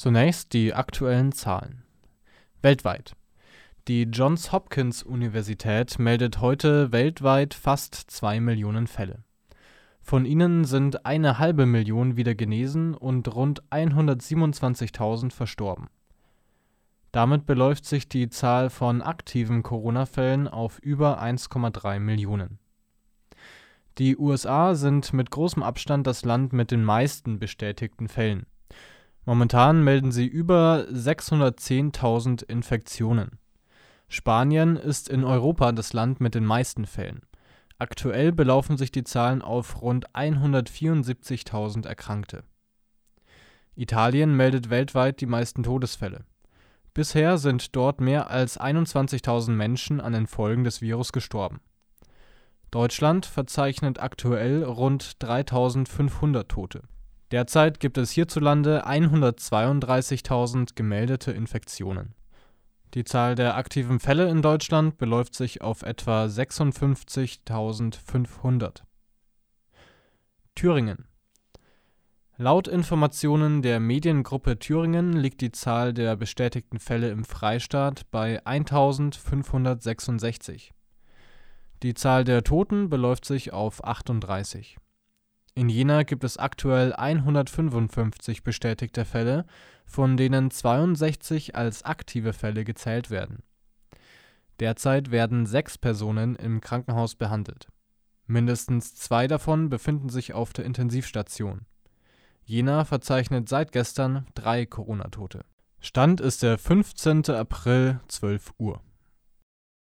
Zunächst die aktuellen Zahlen. Weltweit. Die Johns Hopkins Universität meldet heute weltweit fast zwei Millionen Fälle. Von ihnen sind eine halbe Million wieder genesen und rund 127.000 verstorben. Damit beläuft sich die Zahl von aktiven Corona-Fällen auf über 1,3 Millionen. Die USA sind mit großem Abstand das Land mit den meisten bestätigten Fällen. Momentan melden sie über 610.000 Infektionen. Spanien ist in Europa das Land mit den meisten Fällen. Aktuell belaufen sich die Zahlen auf rund 174.000 Erkrankte. Italien meldet weltweit die meisten Todesfälle. Bisher sind dort mehr als 21.000 Menschen an den Folgen des Virus gestorben. Deutschland verzeichnet aktuell rund 3.500 Tote. Derzeit gibt es hierzulande 132.000 gemeldete Infektionen. Die Zahl der aktiven Fälle in Deutschland beläuft sich auf etwa 56.500. Thüringen Laut Informationen der Mediengruppe Thüringen liegt die Zahl der bestätigten Fälle im Freistaat bei 1566. Die Zahl der Toten beläuft sich auf 38. In Jena gibt es aktuell 155 bestätigte Fälle, von denen 62 als aktive Fälle gezählt werden. Derzeit werden sechs Personen im Krankenhaus behandelt. Mindestens zwei davon befinden sich auf der Intensivstation. Jena verzeichnet seit gestern drei Corona-Tote. Stand ist der 15. April, 12 Uhr